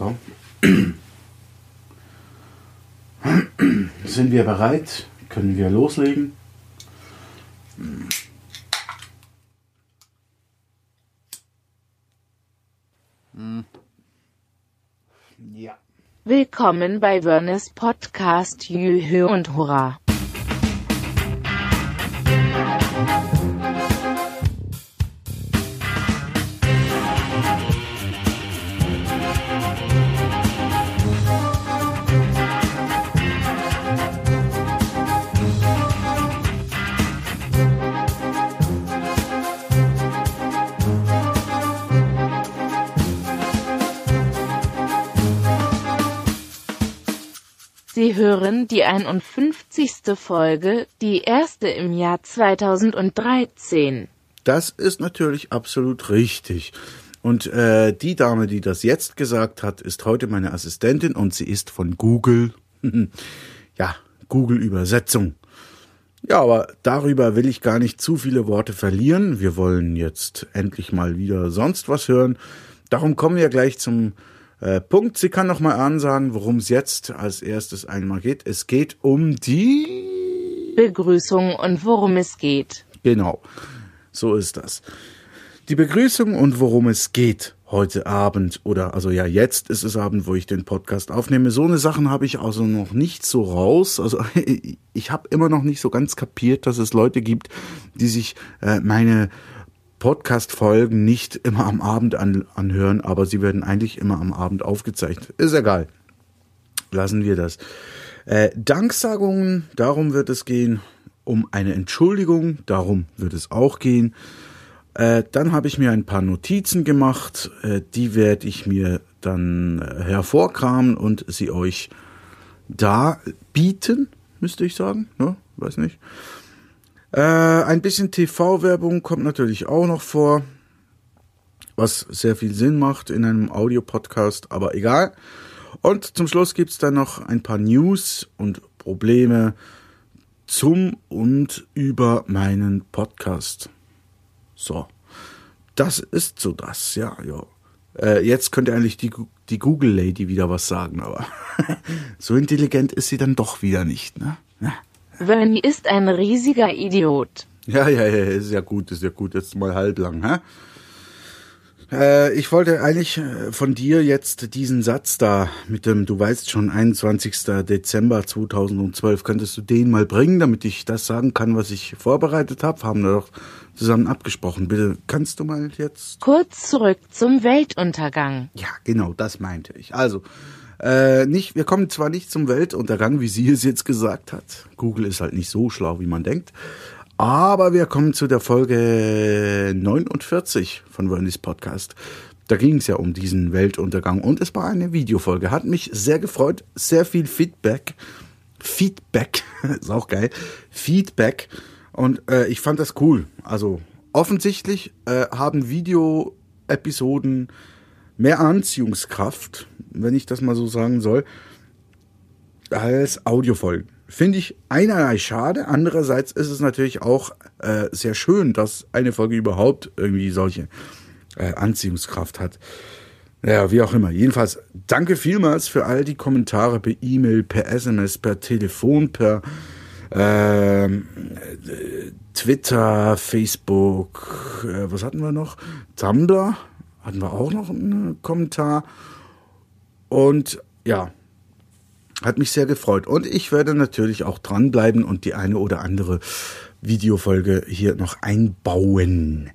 So. Sind wir bereit? Können wir loslegen? Ja. Willkommen bei Werners Podcast Jühö und Hurra. Sie hören die 51. Folge, die erste im Jahr 2013. Das ist natürlich absolut richtig. Und äh, die Dame, die das jetzt gesagt hat, ist heute meine Assistentin und sie ist von Google. ja, Google Übersetzung. Ja, aber darüber will ich gar nicht zu viele Worte verlieren. Wir wollen jetzt endlich mal wieder sonst was hören. Darum kommen wir gleich zum äh, Punkt. Sie kann noch mal ansagen, worum es jetzt als erstes einmal geht. Es geht um die Begrüßung und worum es geht. Genau, so ist das. Die Begrüßung und worum es geht heute Abend oder also ja jetzt ist es Abend, wo ich den Podcast aufnehme. So eine Sachen habe ich also noch nicht so raus. Also ich habe immer noch nicht so ganz kapiert, dass es Leute gibt, die sich äh, meine Podcast-Folgen nicht immer am Abend an, anhören, aber sie werden eigentlich immer am Abend aufgezeichnet. Ist egal. Lassen wir das. Äh, Danksagungen, darum wird es gehen. Um eine Entschuldigung, darum wird es auch gehen. Äh, dann habe ich mir ein paar Notizen gemacht. Äh, die werde ich mir dann äh, hervorkramen und sie euch da bieten, müsste ich sagen. Ne? Weiß nicht. Äh, ein bisschen TV-Werbung kommt natürlich auch noch vor, was sehr viel Sinn macht in einem Audiopodcast, aber egal. Und zum Schluss gibt's dann noch ein paar News und Probleme zum und über meinen Podcast. So, das ist so das, ja, ja. Äh, jetzt könnte eigentlich die, die Google Lady wieder was sagen, aber so intelligent ist sie dann doch wieder nicht, ne? Ja. Vernie ist ein riesiger Idiot. Ja, ja, ja, ist ja gut, ist ja gut, jetzt mal halblang, hä? Äh, ich wollte eigentlich äh, von dir jetzt diesen Satz da mit dem, du weißt schon, 21. Dezember 2012, könntest du den mal bringen, damit ich das sagen kann, was ich vorbereitet habe? Haben wir doch zusammen abgesprochen. Bitte, kannst du mal jetzt? Kurz zurück zum Weltuntergang. Ja, genau, das meinte ich. Also, äh, nicht, wir kommen zwar nicht zum Weltuntergang, wie sie es jetzt gesagt hat. Google ist halt nicht so schlau, wie man denkt. Aber wir kommen zu der Folge 49 von Wernys Podcast. Da ging es ja um diesen Weltuntergang und es war eine Videofolge. Hat mich sehr gefreut, sehr viel Feedback. Feedback, ist auch geil. Feedback. Und äh, ich fand das cool. Also offensichtlich äh, haben Video-Episoden mehr Anziehungskraft, wenn ich das mal so sagen soll, als Audiofolgen. Finde ich einerlei schade, andererseits ist es natürlich auch äh, sehr schön, dass eine Folge überhaupt irgendwie solche äh, Anziehungskraft hat. Ja, wie auch immer. Jedenfalls danke vielmals für all die Kommentare per E-Mail, per SMS, per Telefon, per äh, Twitter, Facebook, äh, was hatten wir noch? Tumblr hatten wir auch noch einen Kommentar. Und ja, hat mich sehr gefreut. Und ich werde natürlich auch dranbleiben und die eine oder andere Videofolge hier noch einbauen.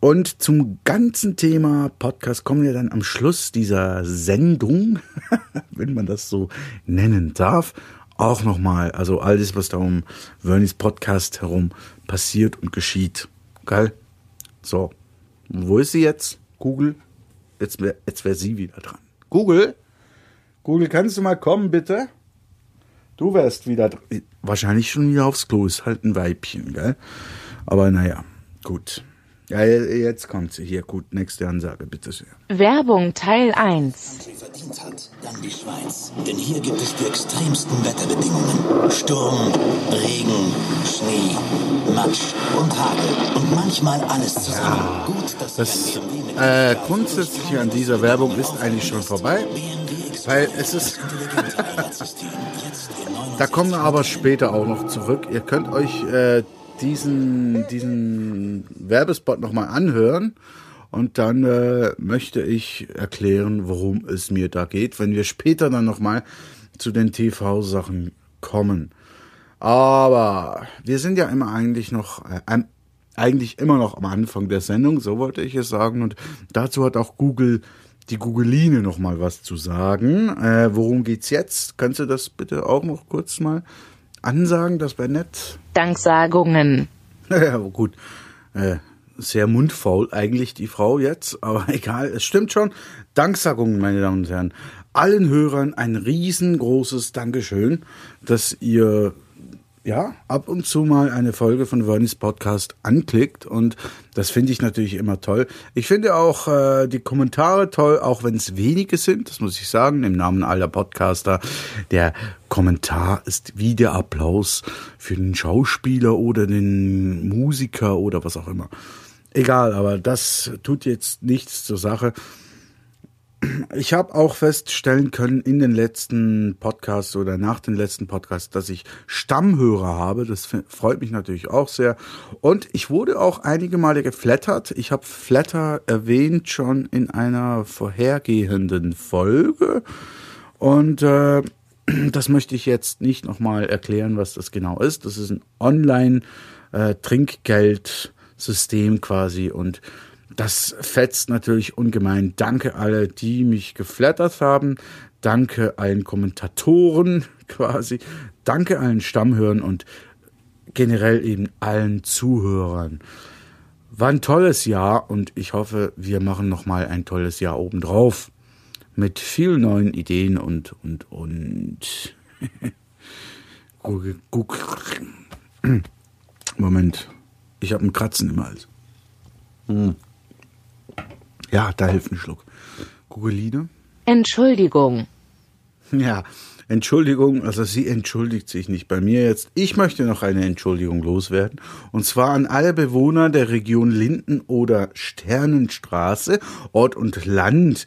Und zum ganzen Thema Podcast kommen wir dann am Schluss dieser Sendung, wenn man das so nennen darf, auch nochmal. Also alles, was da um Vernis Podcast herum passiert und geschieht. Geil? So. Wo ist sie jetzt? Google? Jetzt wäre jetzt wär sie wieder dran. Google? Google, kannst du mal kommen, bitte? Du wärst wieder dran. Wahrscheinlich schon wieder aufs Klo. Ist halt ein Weibchen, gell? Aber naja, gut. Ja, jetzt kommt sie. Hier, gut. Nächste Ansage, bitte sehr. Werbung Teil 1. verdient hat. Ja, an die Schweiz, denn hier gibt es die extremsten Wetterbedingungen. Sturm, Regen, Schnee, Matsch und Hagel und manchmal alles zusammen. Ja, Gut, dass das äh, Grundsätzliche an dieser Werbung ist eigentlich schon vorbei, weil es ist... da kommen wir aber später auch noch zurück. Ihr könnt euch äh, diesen, diesen Werbespot nochmal anhören. Und dann äh, möchte ich erklären, worum es mir da geht, wenn wir später dann nochmal zu den TV-Sachen kommen. Aber wir sind ja immer eigentlich noch, äh, eigentlich immer noch am Anfang der Sendung, so wollte ich es sagen. Und dazu hat auch Google, die Googleine noch mal was zu sagen. Äh, worum geht's jetzt? Kannst du das bitte auch noch kurz mal ansagen? Das wäre nett. Danksagungen. Ja, gut. Äh, sehr mundfaul eigentlich die Frau jetzt, aber egal, es stimmt schon. Danksagungen, meine Damen und Herren. Allen Hörern ein riesengroßes Dankeschön, dass ihr ja, ab und zu mal eine Folge von Vernis Podcast anklickt und das finde ich natürlich immer toll. Ich finde auch äh, die Kommentare toll, auch wenn es wenige sind, das muss ich sagen, im Namen aller Podcaster. Der Kommentar ist wie der Applaus für den Schauspieler oder den Musiker oder was auch immer. Egal, aber das tut jetzt nichts zur Sache ich habe auch feststellen können in den letzten Podcasts oder nach den letzten Podcasts, dass ich Stammhörer habe. Das freut mich natürlich auch sehr. Und ich wurde auch einige Male geflattert. Ich habe Flatter erwähnt schon in einer vorhergehenden Folge. Und äh, das möchte ich jetzt nicht nochmal erklären, was das genau ist. Das ist ein Online-Trinkgeldsystem äh, quasi und das fetzt natürlich ungemein. Danke alle, die mich geflattert haben. Danke allen Kommentatoren quasi. Danke allen Stammhörern und generell eben allen Zuhörern. War ein tolles Jahr und ich hoffe, wir machen noch mal ein tolles Jahr obendrauf mit vielen neuen Ideen und und und. Moment, ich habe einen Kratzen im Hals. Hm. Ja, da hilft ein Schluck. Gugeline? Entschuldigung. Ja, Entschuldigung, also sie entschuldigt sich nicht bei mir jetzt. Ich möchte noch eine Entschuldigung loswerden. Und zwar an alle Bewohner der Region Linden oder Sternenstraße, Ort und Land.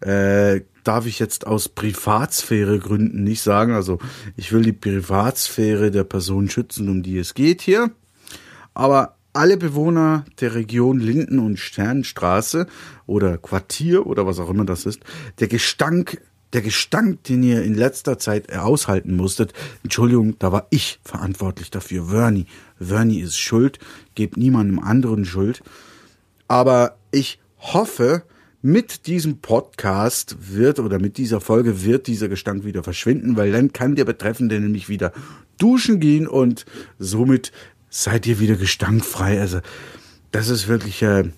Äh, darf ich jetzt aus Privatsphäre Gründen nicht sagen. Also ich will die Privatsphäre der Person schützen, um die es geht hier. Aber alle Bewohner der Region Linden- und Sternstraße oder Quartier oder was auch immer das ist, der Gestank, der Gestank, den ihr in letzter Zeit aushalten musstet, Entschuldigung, da war ich verantwortlich dafür. Vernie. Vernie ist schuld, gebt niemandem anderen Schuld. Aber ich hoffe, mit diesem Podcast wird oder mit dieser Folge wird dieser Gestank wieder verschwinden, weil dann kann der Betreffende nämlich wieder duschen gehen und somit seid ihr wieder gestankfrei. Also das ist wirklich, äh,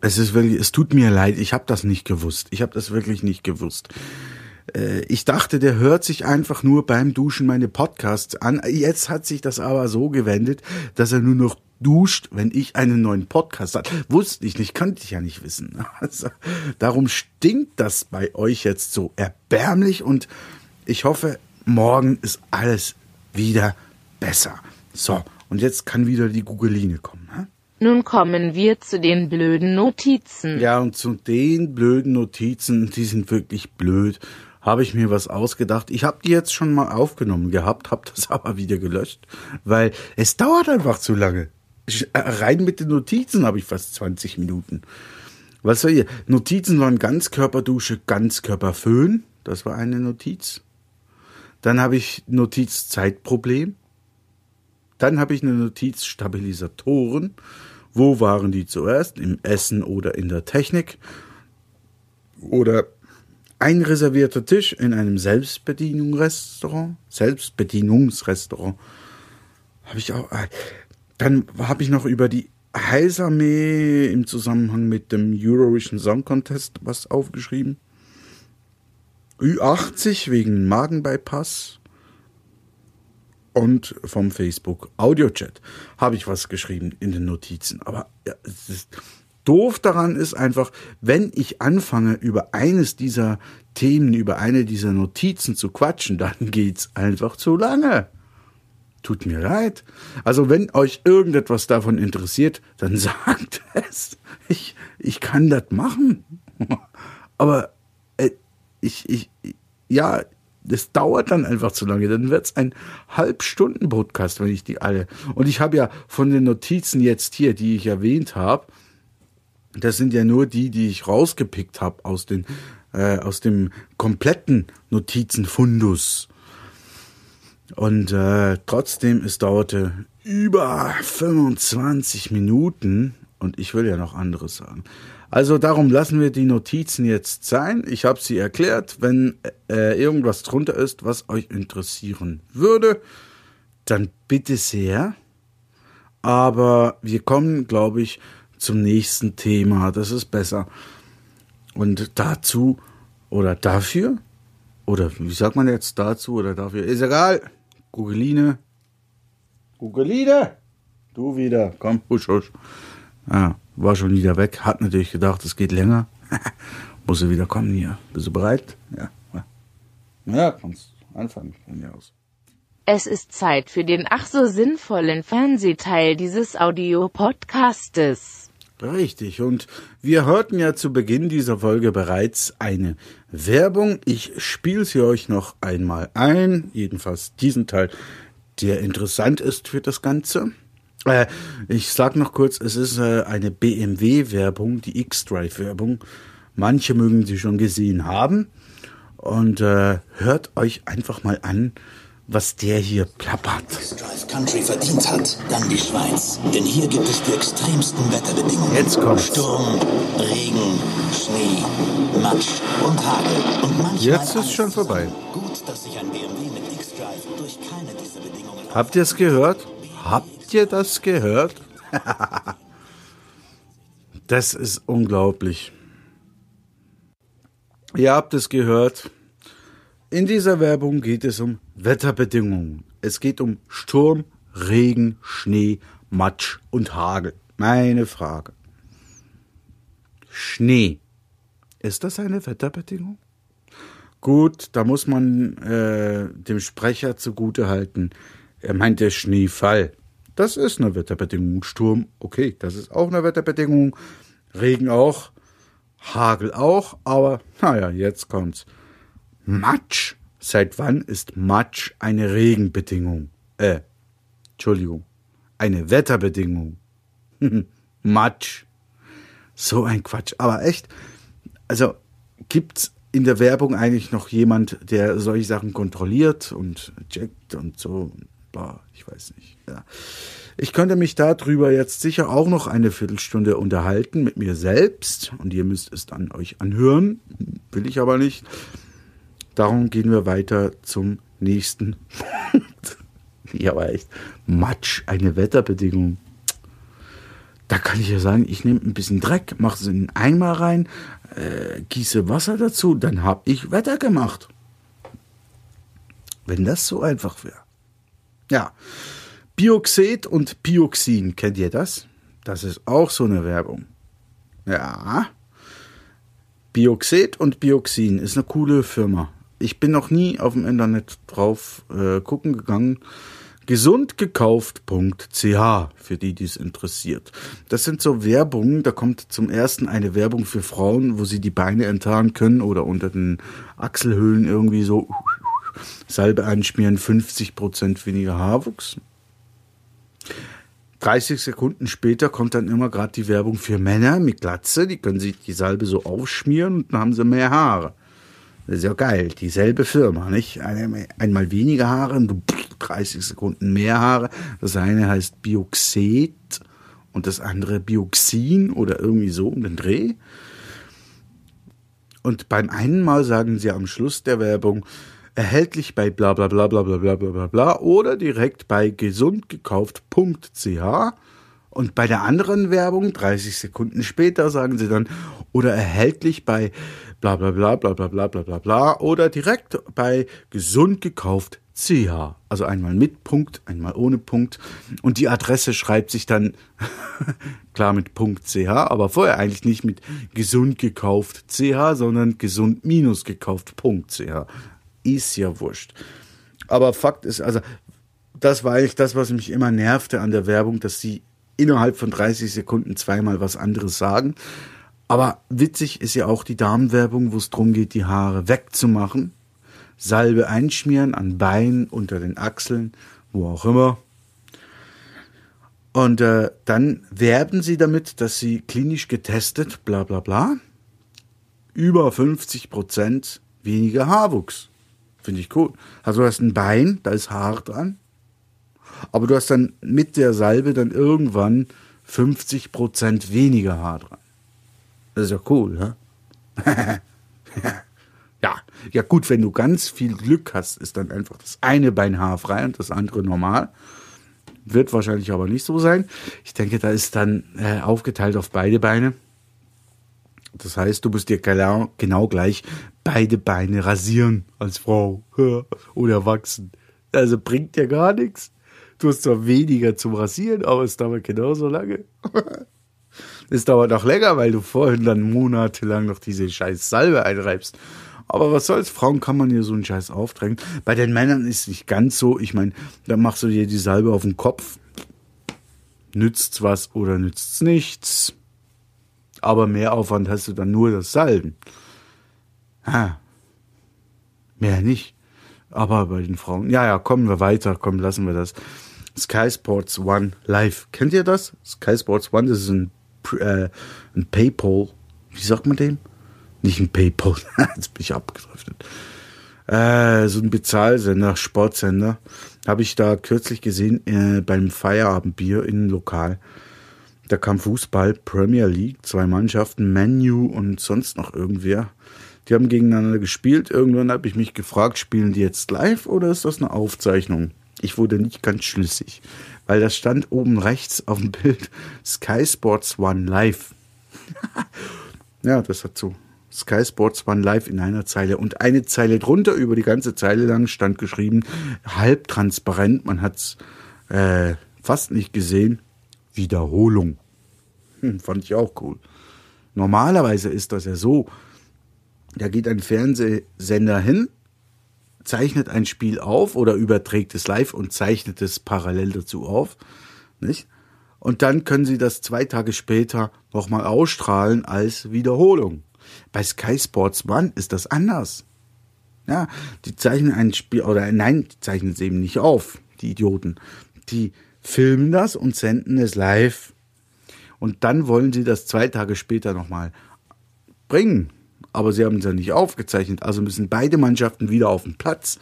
es ist wirklich, es tut mir leid, ich habe das nicht gewusst. Ich habe das wirklich nicht gewusst. Äh, ich dachte, der hört sich einfach nur beim Duschen meine Podcasts an. Jetzt hat sich das aber so gewendet, dass er nur noch duscht, wenn ich einen neuen Podcast hat. Wusste ich nicht, kannte ich ja nicht wissen. Also, darum stinkt das bei euch jetzt so erbärmlich und ich hoffe, morgen ist alles wieder besser. So, und jetzt kann wieder die Googeline kommen. Ne? Nun kommen wir zu den blöden Notizen. Ja, und zu den blöden Notizen, die sind wirklich blöd, habe ich mir was ausgedacht. Ich habe die jetzt schon mal aufgenommen gehabt, habe das aber wieder gelöscht, weil es dauert einfach zu lange. Äh, rein mit den Notizen habe ich fast 20 Minuten. Was soll ihr? Notizen waren Ganzkörperdusche, Ganzkörperföhn. Das war eine Notiz. Dann habe ich Notizzeitproblem. Dann habe ich eine Notiz Stabilisatoren. Wo waren die zuerst? Im Essen oder in der Technik? Oder ein reservierter Tisch in einem Selbstbedienungsrestaurant? Selbstbedienungsrestaurant. Habe ich auch. Äh, dann habe ich noch über die Heilsarmee im Zusammenhang mit dem Eurovision Song Contest was aufgeschrieben. Ü80 wegen Magenbypass und vom Facebook Audiochat habe ich was geschrieben in den Notizen. Aber ja, es ist doof daran ist einfach, wenn ich anfange, über eines dieser Themen über eine dieser Notizen zu quatschen, dann geht's einfach zu lange. Tut mir leid. Also wenn euch irgendetwas davon interessiert, dann sagt es. Ich, ich kann das machen. Aber äh, ich, ich, ja, das dauert dann einfach zu lange. Dann wird's ein Halbstunden-Podcast, wenn ich die alle. Und ich habe ja von den Notizen jetzt hier, die ich erwähnt habe, das sind ja nur die, die ich rausgepickt habe aus äh, aus dem kompletten Notizenfundus. Und äh, trotzdem, es dauerte über 25 Minuten und ich will ja noch anderes sagen. Also darum lassen wir die Notizen jetzt sein. Ich habe sie erklärt. Wenn äh, irgendwas drunter ist, was euch interessieren würde, dann bitte sehr. Aber wir kommen, glaube ich, zum nächsten Thema. Das ist besser. Und dazu oder dafür oder wie sagt man jetzt dazu oder dafür? Ist egal. Gugeline. Gugeline! Du wieder. Komm, husch, husch. Ah, war schon wieder weg. Hat natürlich gedacht, es geht länger. Muss er wieder kommen hier. Bist du bereit? Ja. Ja, kannst anfangen von mir aus. Es ist Zeit für den ach so sinnvollen Fernsehteil dieses Audio-Podcastes. Richtig, und wir hörten ja zu Beginn dieser Folge bereits eine Werbung. Ich spiele sie euch noch einmal ein, jedenfalls diesen Teil, der interessant ist für das Ganze. Äh, ich sag noch kurz, es ist äh, eine BMW-Werbung, die X-Drive-Werbung. Manche mögen sie schon gesehen haben. Und äh, hört euch einfach mal an, was der hier plappert. Drive Country verdient hat, dann die Schweiz. Denn hier gibt es die extremsten Wetterbedingungen. Jetzt kommt's. Sturm, Regen, Schnee, Matsch und Hagel. Und manchmal Jetzt ist schon vorbei. Gut, Habt ihr es gehört? Habt ihr das gehört? das ist unglaublich. Ihr habt es gehört. In dieser Werbung geht es um Wetterbedingungen. Es geht um Sturm, Regen, Schnee, Matsch und Hagel. Meine Frage. Schnee. Ist das eine Wetterbedingung? Gut, da muss man äh, dem Sprecher zugute halten. Er meint der Schneefall. Das ist eine Wetterbedingung. Sturm, okay, das ist auch eine Wetterbedingung. Regen auch. Hagel auch. Aber naja, jetzt kommt's. Matsch. Seit wann ist Matsch eine Regenbedingung? Äh, Entschuldigung. Eine Wetterbedingung. Matsch. So ein Quatsch. Aber echt, also gibt's in der Werbung eigentlich noch jemand, der solche Sachen kontrolliert und checkt und so? Boah, ich weiß nicht. Ja. Ich könnte mich darüber jetzt sicher auch noch eine Viertelstunde unterhalten mit mir selbst und ihr müsst es dann euch anhören. Will ich aber nicht. Darum gehen wir weiter zum nächsten Punkt. Ja, aber echt. Matsch, eine Wetterbedingung. Da kann ich ja sagen, ich nehme ein bisschen Dreck, mache es in einen Eimer rein, äh, gieße Wasser dazu, dann habe ich Wetter gemacht. Wenn das so einfach wäre. Ja. Bioxid und Bioxin, kennt ihr das? Das ist auch so eine Werbung. Ja. Bioxid und Bioxin ist eine coole Firma. Ich bin noch nie auf dem Internet drauf äh, gucken gegangen. Gesundgekauft.ch, für die, die es interessiert. Das sind so Werbungen, da kommt zum ersten eine Werbung für Frauen, wo sie die Beine enttarnen können oder unter den Achselhöhlen irgendwie so Salbe einschmieren, 50% weniger Haarwuchs. 30 Sekunden später kommt dann immer gerade die Werbung für Männer mit Glatze, die können sich die Salbe so aufschmieren und dann haben sie mehr Haare. Das ist ja geil, dieselbe Firma, nicht? Einmal weniger Haare und 30 Sekunden mehr Haare. Das eine heißt Bioxid und das andere Bioxin oder irgendwie so um den Dreh. Und beim einen Mal sagen sie am Schluss der Werbung, erhältlich bei bla bla bla bla bla bla bla bla oder direkt bei gesundgekauft.ch und bei der anderen Werbung 30 Sekunden später sagen sie dann oder erhältlich bei bla bla bla bla bla bla bla bla bla oder direkt bei gesundgekauft.ch ch. Also einmal mit Punkt, einmal ohne Punkt. Und die Adresse schreibt sich dann klar mit ch, aber vorher eigentlich nicht mit gesund gekauft ch, sondern gesund minus gekauft Punkt ch. Ist ja wurscht. Aber Fakt ist, also das war eigentlich das, was mich immer nervte an der Werbung, dass sie innerhalb von 30 Sekunden zweimal was anderes sagen. Aber witzig ist ja auch die Damenwerbung, wo es darum geht, die Haare wegzumachen. Salbe einschmieren an Beinen, unter den Achseln, wo auch immer. Und äh, dann werben sie damit, dass sie klinisch getestet, bla bla bla, über 50 Prozent weniger Haarwuchs. Finde ich cool. Also du hast ein Bein, da ist Haar dran. Aber du hast dann mit der Salbe dann irgendwann 50 Prozent weniger Haar dran. Das ist ja cool, ja? ja, ja gut, wenn du ganz viel Glück hast, ist dann einfach das eine Bein haarfrei und das andere normal. Wird wahrscheinlich aber nicht so sein. Ich denke, da ist dann äh, aufgeteilt auf beide Beine. Das heißt, du musst dir genau, genau gleich beide Beine rasieren als Frau oder wachsen. Also bringt dir gar nichts. Du hast zwar weniger zum Rasieren, aber es dauert genauso lange. es dauert noch länger, weil du vorhin dann monatelang noch diese scheiß Salbe einreibst. Aber was soll's, Frauen kann man hier so einen Scheiß aufdrängen. Bei den Männern ist es nicht ganz so. Ich meine, da machst du dir die Salbe auf den Kopf. Nützt's was oder nützt's nichts. Aber mehr Aufwand hast du dann nur das Salben. Ha. Mehr nicht. Aber bei den Frauen. Ja, ja, kommen wir weiter. Komm, lassen wir das. Sky Sports One Live. Kennt ihr das? Sky Sports One, das ist ein, äh, ein Paypal. Wie sagt man dem? Nicht ein Paypal. Jetzt bin ich abgedriftet. Äh, so ein Bezahlsender, Sportsender. Habe ich da kürzlich gesehen äh, beim Feierabendbier in Lokal. Da kam Fußball, Premier League, zwei Mannschaften, Menu und sonst noch irgendwer. Die haben gegeneinander gespielt. Irgendwann habe ich mich gefragt, spielen die jetzt live oder ist das eine Aufzeichnung? Ich wurde nicht ganz schlüssig, weil da stand oben rechts auf dem Bild Sky Sports One Live. ja, das hat so Sky Sports One Live in einer Zeile und eine Zeile drunter über die ganze Zeile lang stand geschrieben, halb transparent, man hat's äh, fast nicht gesehen, Wiederholung. Hm, fand ich auch cool. Normalerweise ist das ja so, da geht ein Fernsehsender hin, zeichnet ein Spiel auf oder überträgt es live und zeichnet es parallel dazu auf, nicht? Und dann können sie das zwei Tage später nochmal ausstrahlen als Wiederholung. Bei Sky Sports One ist das anders. Ja, die zeichnen ein Spiel, oder nein, die zeichnen es eben nicht auf, die Idioten. Die filmen das und senden es live. Und dann wollen sie das zwei Tage später nochmal bringen aber sie haben es ja nicht aufgezeichnet. Also müssen beide Mannschaften wieder auf den Platz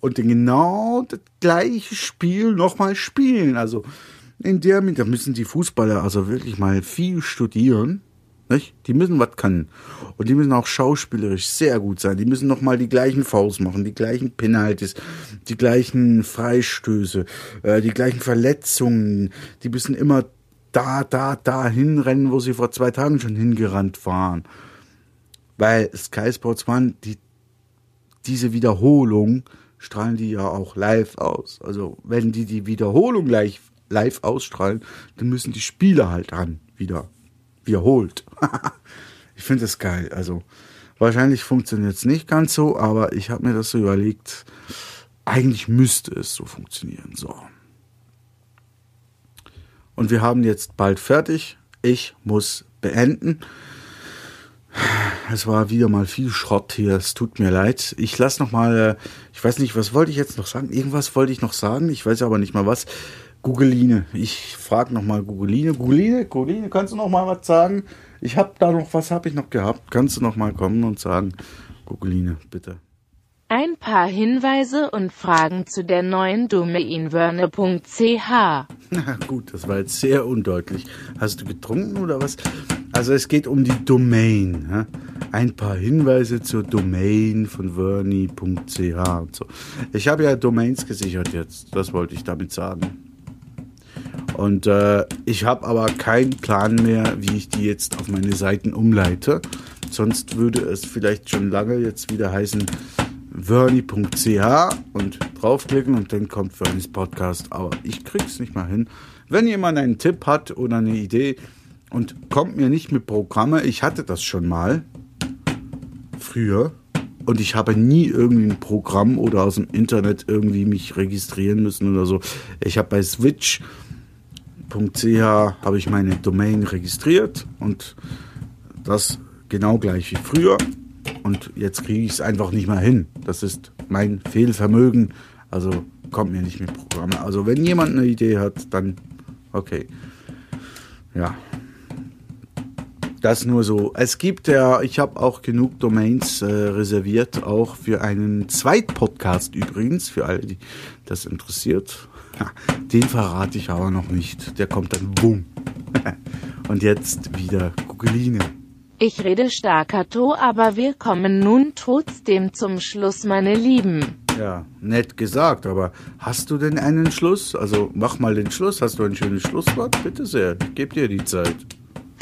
und genau das gleiche Spiel nochmal spielen. Also in der da müssen die Fußballer also wirklich mal viel studieren. Nicht? Die müssen was können. Und die müssen auch schauspielerisch sehr gut sein. Die müssen nochmal die gleichen Faust machen, die gleichen Penalties, die gleichen Freistöße, äh, die gleichen Verletzungen. Die müssen immer da, da, da hinrennen, wo sie vor zwei Tagen schon hingerannt waren weil Sky Sports One, die, diese Wiederholung strahlen die ja auch live aus. Also wenn die die Wiederholung gleich live ausstrahlen, dann müssen die Spiele halt dann wieder wiederholt. ich finde das geil. Also wahrscheinlich funktioniert es nicht ganz so, aber ich habe mir das so überlegt. Eigentlich müsste es so funktionieren. So. Und wir haben jetzt bald fertig. Ich muss beenden. Es war wieder mal viel Schrott hier. Es tut mir leid. Ich lasse noch mal. Äh, ich weiß nicht, was wollte ich jetzt noch sagen? Irgendwas wollte ich noch sagen. Ich weiß aber nicht mal was. Googeline. Ich frage noch mal Googeline. Googeline, Googeline, kannst du noch mal was sagen? Ich habe da noch was habe ich noch gehabt. Kannst du noch mal kommen und sagen, Googeline, bitte. Ein paar Hinweise und Fragen zu der neuen Domain wörne.ch. Na gut, das war jetzt sehr undeutlich. Hast du getrunken oder was? Also es geht um die Domain. Ja? Ein paar Hinweise zur Domain von vernie.ch und so. Ich habe ja Domains gesichert jetzt, das wollte ich damit sagen. Und äh, ich habe aber keinen Plan mehr, wie ich die jetzt auf meine Seiten umleite. Sonst würde es vielleicht schon lange jetzt wieder heißen, vernie.ch und draufklicken und dann kommt Vernies Podcast. Aber ich krieg's nicht mal hin. Wenn jemand einen Tipp hat oder eine Idee und kommt mir nicht mit Programme, ich hatte das schon mal früher und ich habe nie irgendwie ein Programm oder aus dem Internet irgendwie mich registrieren müssen oder so. Ich habe bei switch.ch habe ich meine Domain registriert und das genau gleich wie früher und jetzt kriege ich es einfach nicht mehr hin. Das ist mein Fehlvermögen. Also kommt mir nicht mit Programme. Also wenn jemand eine Idee hat, dann okay. Ja. Das nur so. Es gibt ja, ich habe auch genug Domains äh, reserviert, auch für einen Zweitpodcast übrigens, für alle, die das interessiert. Den verrate ich aber noch nicht. Der kommt dann boom. Und jetzt wieder Kugeline. Ich rede staccato, aber wir kommen nun trotzdem zum Schluss, meine Lieben. Ja, nett gesagt, aber hast du denn einen Schluss? Also mach mal den Schluss. Hast du ein schönes Schlusswort? Bitte sehr, ich gebe dir die Zeit.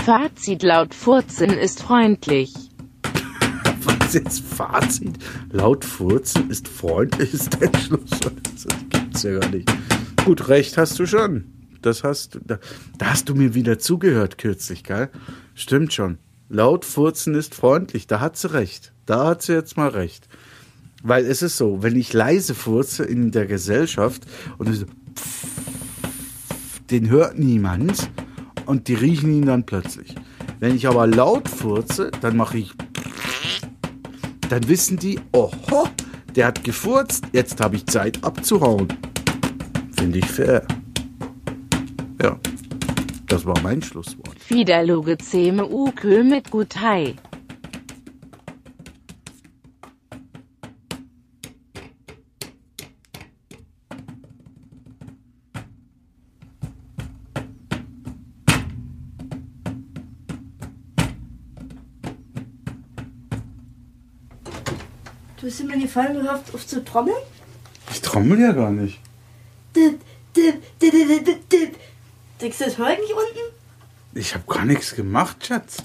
Fazit laut Furzen ist freundlich. Was jetzt Fazit? Laut Furzen ist freundlich, ist der Schlusswort. Das gibt's ja gar nicht. Gut, recht hast du schon. Das hast da, da hast du mir wieder zugehört kürzlich, gell? Stimmt schon. Laut Furzen ist freundlich, da hat sie recht. Da hat sie jetzt mal recht. Weil es ist so, wenn ich leise furze in der Gesellschaft und so, den hört niemand und die riechen ihn dann plötzlich. Wenn ich aber laut furze, dann mache ich, dann wissen die, oho, der hat gefurzt, jetzt habe ich Zeit abzuhauen. Finde ich fair. Ja, das war mein Schlusswort. Fiederluge Zeme Ukö mit Guthei. Du hast immer gefallen gehabt, auf zu trommeln? Ich trommel ja gar nicht. Denkst du, das hört nicht unten? Ich habe gar nichts gemacht, Schatz.